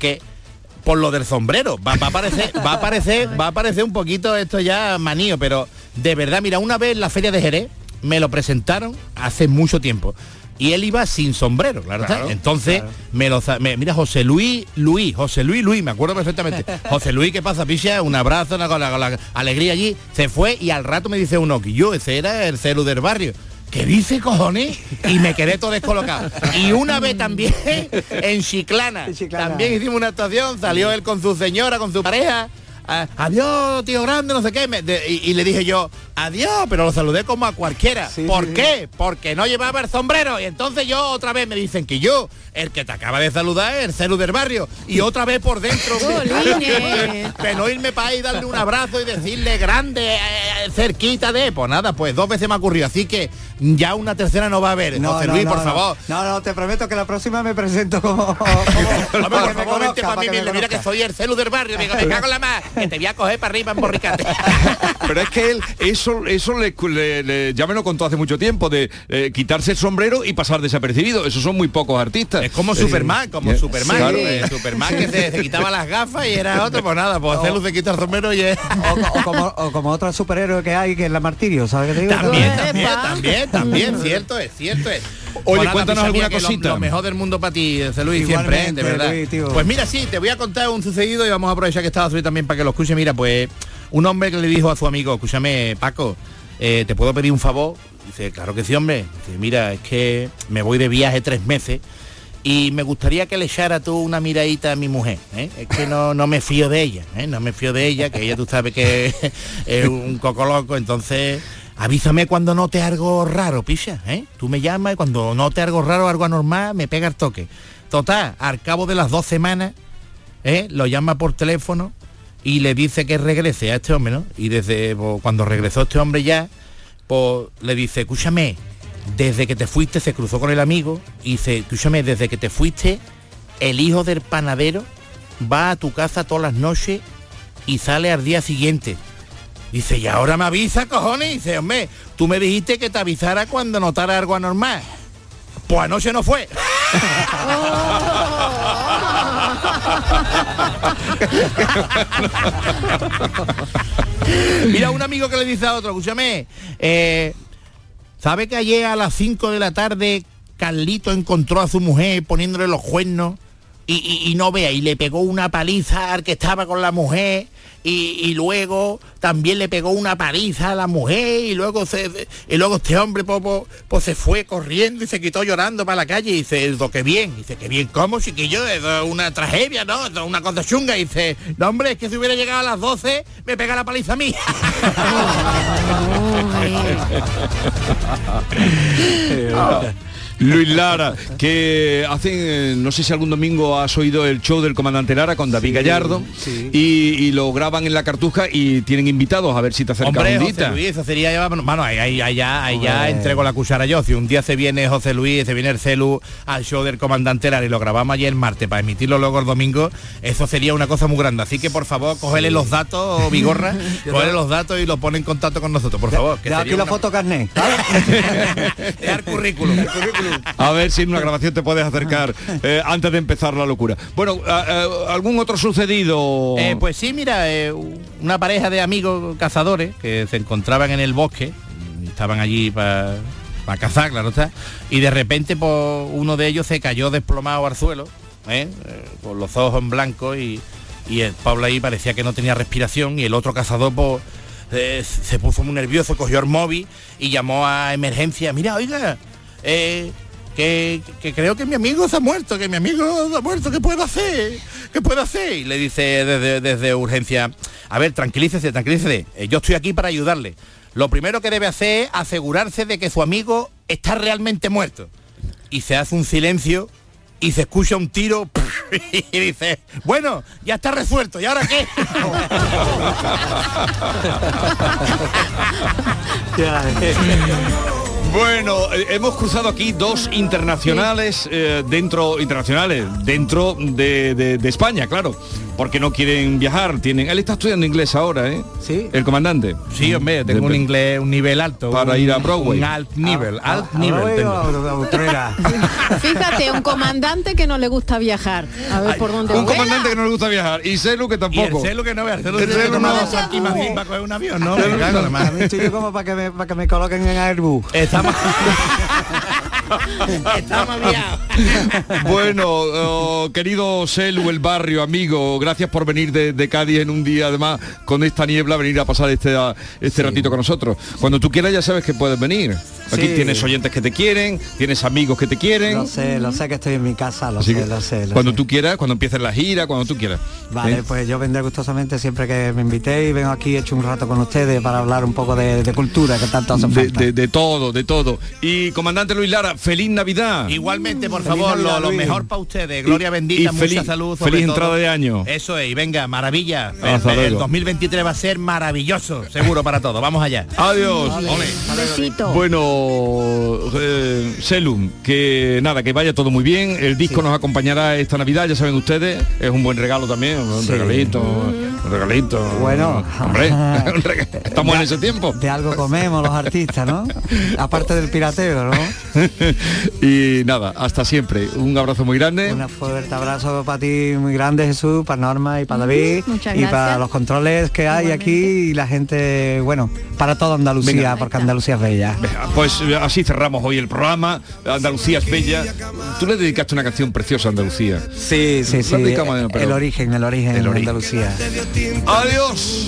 por lo del sombrero, va, va a parecer, va a parecer, va a parecer un poquito esto ya manío, pero de verdad, mira, una vez en la feria de Jerez me lo presentaron hace mucho tiempo. Y él iba sin sombrero, claro. Entonces, claro. me lo me- mira, José Luis, Luis, José Luis, Luis, me acuerdo perfectamente. José Luis, ¿qué pasa, picha? Un abrazo, una, con, la, con la alegría allí. Se fue y al rato me dice uno que yo, ese era el celu del barrio. ¿Qué dice, cojones? Y me quedé todo descolocado. Y una vez también en Chiclana, también hicimos una actuación, salió él con su señora, con su pareja. ah, adiós, tío grande, no sé qué. me- de- y, y le dije yo, adiós, pero lo saludé como a cualquiera. ¿Por qué? Porque no llevaba el sombrero. Y entonces yo otra vez me dicen que yo, el que te acaba de saludar, es el celu del barrio. Y otra vez por dentro. No irme para ahí, darle un abrazo y decirle grande, eh, cerquita de. Pues nada, pues dos veces me ha ocurrido. Así que ya una tercera no va a haber. José Luis, por no. favor. No, no, te prometo que la próxima me presento como... Hombre, por favor, vente para mí, que me mira, que soy el celu del barrio. Digo, me cago en la más, que te voy a coger para arriba en borricate. Pero es que él, eso, eso le, le- le- ya me lo contó hace mucho tiempo, de eh, quitarse el sombrero y pasar desapercibido. Esos son muy pocos artistas. Es como Superman, como Eh, Superman. claro. eh, Superman que se, se quitaba las gafas y era otro, pues nada, pues celu se quita el sombrero y es... o, o como, o como otro superhéroe que hay, que es la Martirio, ¿sabes qué te digo? También, también, también, también, cierto es, cierto es. Oye, cuéntanos alguna lo- cosita. Lo, mejor del mundo para ti, José Luis, siempre, ¿eh? de Igualmente, verdad. Luis. Pues mira, sí, te voy a contar un sucedido y vamos a aprovechar que estaba Luis también para que lo escuche. Mira, pues un hombre que le dijo a su amigo, escúchame, Paco, eh, ¿te puedo pedir un favor? Dice, claro que sí, hombre. Dice, mira, es que me voy de viaje tres meses y me gustaría que le echara tú una miradita a mi mujer. ¿eh? Es que no, no me fío de ella, ¿eh? no me fío de ella, que ella tú sabes que es un coco loco, entonces avísame cuando note algo raro, picha, ¿eh? Tú me llamas y cuando note algo raro, algo anormal, me pega el toque. Total, al cabo de las dos semanas, ¿eh? lo llama por teléfono y le dice que regrese a este hombre, ¿no? Y desde cuando regresó este hombre ya, pues le dice, escúchame, desde que te fuiste se cruzó con el amigo y dice, escúchame, desde que te fuiste, el hijo del panadero va a tu casa todas las noches y sale al día siguiente. Dice, y ahora me avisa, cojones. Y dice, hombre, tú me dijiste que te avisara cuando notara algo anormal. Pues anoche no fue. Mira, un amigo que le dice a otro, escúchame, eh, ¿sabe que ayer a las 5 de la tarde Carlito encontró a su mujer poniéndole los cuernos? Y, y- y no vea, y le pegó una paliza al que estaba con la mujer, y, y luego también le pegó una paliza a la mujer, y luego se, y luego este hombre pues, pues se fue corriendo y se quitó llorando para la calle, y dice, "Eso, qué bien, dice, qué bien, ¿cómo, chiquillo? Es una tragedia, ¿no? Es una cosa chunga, y dice, no hombre, es que si hubiera llegado a las 12, me pega la paliza a mí. Luis Lara, que hacen, eh, no sé si algún domingo has oído el show del comandante Lara con David Gallardo y, y lo graban en la cartuja y tienen invitados a ver si te acercas Hombre, José. Luis, eso sería ya, bueno, ahí, ahí- ahí ya, ahí ya entrego la cuchara yo. Si un día se viene José Luis, se viene el celu al show del comandante Lara y lo grabamos ayer el martes para emitirlo luego el domingo, eso sería una cosa muy grande. Así que por favor, cógele los datos, Vigorra, cógele los datos y lo pone en contacto con nosotros, por favor. que De aquí la foto carnet. el currículum. el currículum. A ver si en una grabación te puedes acercar eh, antes de empezar la locura. Bueno, a- a- ¿algún otro sucedido? Eh, pues sí, mira, eh, una pareja de amigos cazadores que se encontraban en el bosque, estaban allí para cazar, claro está, y de repente pues, uno de ellos se cayó desplomado al suelo, con los ojos en blanco y, y el Pablo ahí parecía que no tenía respiración y el otro cazador pues, se puso muy nervioso, cogió el móvil y llamó a emergencia, mira, oiga, eh, que, que creo que mi amigo se ha muerto, que mi amigo se ha muerto, ¿qué puedo hacer? ¿Qué puedo hacer? Y le dice desde, desde urgencia, a ver, tranquilícese, tranquilícese, eh, yo estoy aquí para ayudarle. Lo primero que debe hacer es asegurarse de que su amigo está realmente muerto. Y se hace un silencio y se escucha un tiro y dice, bueno, ya está resuelto, ¿y ahora qué? Bueno, eh, hemos cruzado aquí dos internacionales eh, dentro internacionales dentro de, de- de España, claro, porque no quieren viajar. Tienen, él está estudiando inglés ahora, ¿eh? Sí. El comandante. Sí, hombre, tengo un inglés, un nivel alto. Para un- ir a Broadway. Un alt nivel, Ah, alt nivel tengo. Fíjate, un comandante que no le gusta viajar. A ver por dónde Un vuela. comandante que no le gusta viajar y Celu que Y el tampoco. celu que no veas, el celu El no. dos aquí para coger un avión, ¿no? A estoy yo como para que me, para que me coloquen en Airbus. Estamos... Estamos bueno, oh, querido Selu, el barrio, amigo, gracias por venir de, de Cádiz en un día, además, con esta niebla, venir a pasar este, a- este ratito con nosotros. Cuando tú quieras ya sabes que puedes venir. Aquí Sí. tienes oyentes que te quieren, tienes amigos que te quieren. Lo sé, lo sé que estoy en mi casa, lo Así sé, que lo sé. lo cuando sé. tú quieras, cuando empieces la gira, cuando tú quieras. Vale, ¿eh? pues yo vendré gustosamente siempre que me invitéis y vengo aquí hecho un rato con ustedes para hablar un poco de, de cultura que tanto hace de, falta. de- de todo, de todo. Y comandante Luis Lara, feliz Navidad. Igualmente, por Feliz favor, Navidad, lo, mejor para ustedes. Gloria Y- bendita, y mucha feliz- salud. sobre feliz todo. entrada de año. Eso es, y venga, maravilla. Hasta el, el luego. 2023 va a ser maravilloso, seguro para todos. Vamos allá. Adiós. Besito. Bueno, eh, Selum, que nada, que vaya todo muy bien. El disco nos acompañará esta Navidad, ya saben ustedes, es un buen regalo también, un Sí. regalito, un regalito. Bueno. hombre, estamos en ese tiempo. De algo comemos los artistas, ¿no? Aparte del pirateo, ¿no? y nada, hasta siempre. Un abrazo muy grande. Un fuerte abrazo para ti muy grande Jesús, para Norma y para David Muchas y gracias. para los controles que hay aquí y la gente, bueno, para toda Andalucía, Venga. porque Andalucía es bella. Venga, Pues eh, así cerramos hoy el programa. Andalucía es bella. Tú le dedicaste una canción preciosa a Andalucía. Sí, sí, sí. El, origen, el origen El de origen. Andalucía. Adiós.